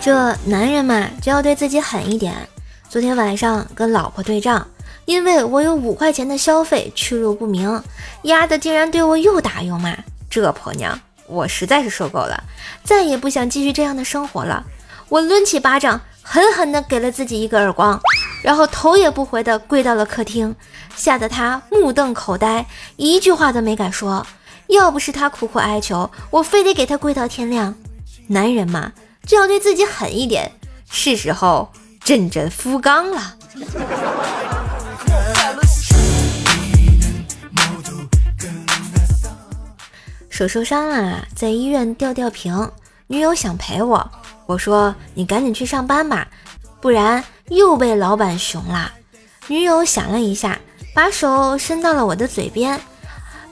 这男人嘛，就要对自己狠一点。昨天晚上跟老婆对账，因为我有五块钱的消费去路不明，丫的竟然对我又打又骂。这婆娘，我实在是受够了，再也不想继续这样的生活了。我抡起巴掌，狠狠地给了自己一个耳光，然后头也不回地跪到了客厅，吓得他目瞪口呆，一句话都没敢说。要不是他苦苦哀求，我非得给他跪到天亮。男人嘛。就要对自己狠一点，是时候振振夫纲了。手受伤了，在医院吊吊瓶，女友想陪我，我说你赶紧去上班吧，不然又被老板熊了。女友想了一下，把手伸到了我的嘴边，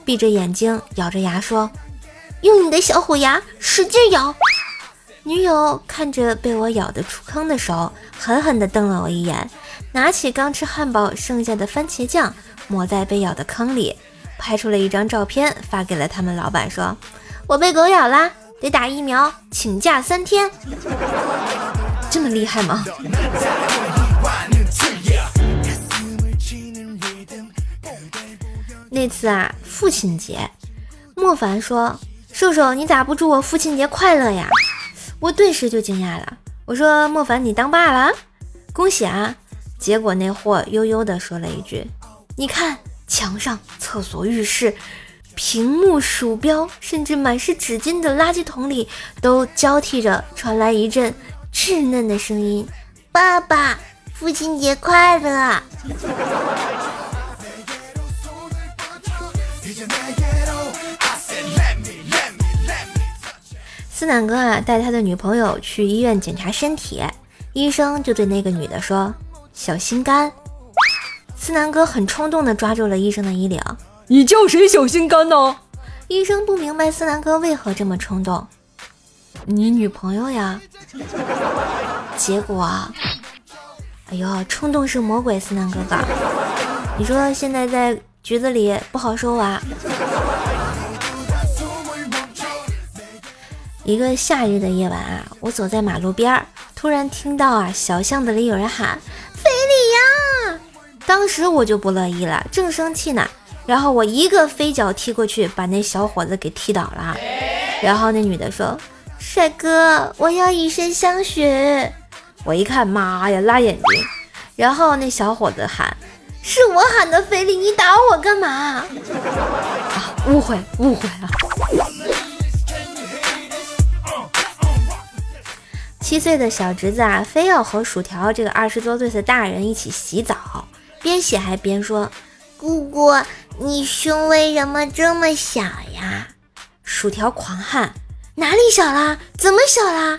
闭着眼睛咬着牙说：“用你的小虎牙使劲咬。”女友看着被我咬得出坑的手，狠狠地瞪了我一眼，拿起刚吃汉堡剩下的番茄酱抹在被咬的坑里，拍出了一张照片发给了他们老板，说：“我被狗咬啦，得打疫苗，请假三天。”这么厉害吗？那次啊，父亲节，莫凡说：“瘦瘦，你咋不祝我父亲节快乐呀？”我顿时就惊讶了，我说：“莫凡，你当爸了，恭喜啊！”结果那货悠悠地说了一句：“你看，墙上、厕所、浴室、屏幕、鼠标，甚至满是纸巾的垃圾桶里，都交替着传来一阵稚嫩的声音：‘爸爸，父亲节快乐！’”思南哥啊，带他的女朋友去医院检查身体，医生就对那个女的说：“小心肝。”思南哥很冲动地抓住了医生的衣领：“你叫谁小心肝呢？”医生不明白思南哥为何这么冲动。你女朋友呀？结果，哎呦，冲动是魔鬼，思南哥哥，你说现在在局子里不好受啊。一个夏日的夜晚啊，我走在马路边儿，突然听到啊小巷子里有人喊“非礼呀”，当时我就不乐意了，正生气呢，然后我一个飞脚踢过去，把那小伙子给踢倒了。然后那女的说：“帅哥，我要以身相许。”我一看，妈呀，辣眼睛。然后那小伙子喊：“是我喊的非礼，你打我干嘛？”啊，误会，误会了。七岁的小侄子啊，非要和薯条这个二十多岁的大人一起洗澡，边洗还边说：“姑姑，你胸为什么这么小呀？”薯条狂喊：“哪里小啦？怎么小啦？”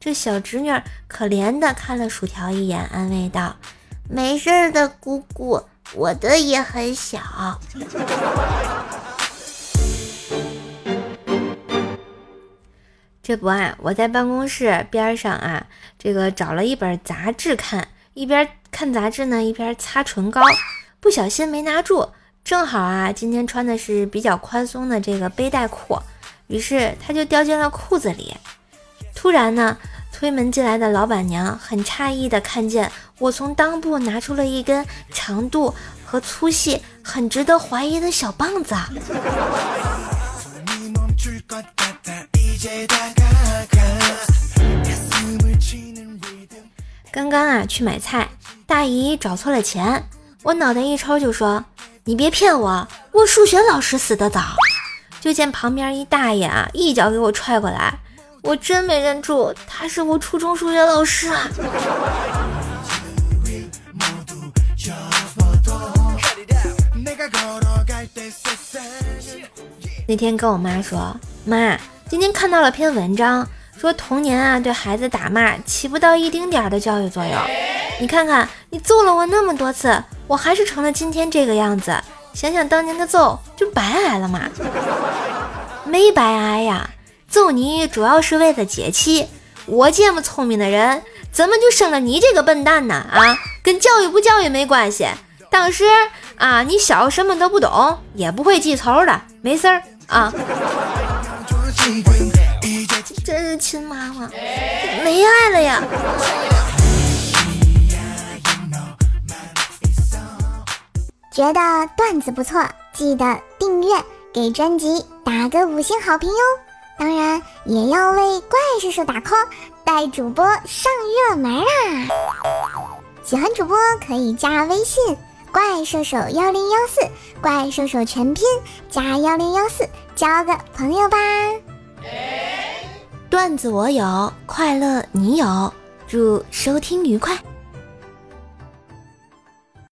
这小侄女可怜的看了薯条一眼，安慰道：“没事的，姑姑，我的也很小。”这不啊，我在办公室边上啊，这个找了一本杂志看，一边看杂志呢，一边擦唇膏，不小心没拿住，正好啊，今天穿的是比较宽松的这个背带裤，于是它就掉进了裤子里。突然呢，推门进来的老板娘很诧异的看见我从裆部拿出了一根长度和粗细很值得怀疑的小棒子。刚刚啊，去买菜，大姨找错了钱，我脑袋一抽就说：“你别骗我，我数学老师死的早。”就见旁边一大爷啊，一脚给我踹过来，我真没认住，他是我初中数学老师啊。那天跟我妈说：“妈，今天看到了篇文章。”说童年啊，对孩子打骂起不到一丁点儿的教育作用。你看看，你揍了我那么多次，我还是成了今天这个样子。想想当年的揍，就白挨了嘛？没白挨呀，揍你主要是为了解气。我这么聪明的人，怎么就生了你这个笨蛋呢？啊，跟教育不教育没关系。当时啊，你小什么都不懂，也不会记仇的，没事儿啊。真是亲妈吗？没爱了呀。觉得段子不错，记得订阅，给专辑打个五星好评哟！当然也要为怪兽手打 call，带主播上热门啦！喜欢主播可以加微信“怪兽手幺零幺四”，怪兽手全拼加幺零幺四，交个朋友吧！段子我有，快乐你有，祝收听愉快。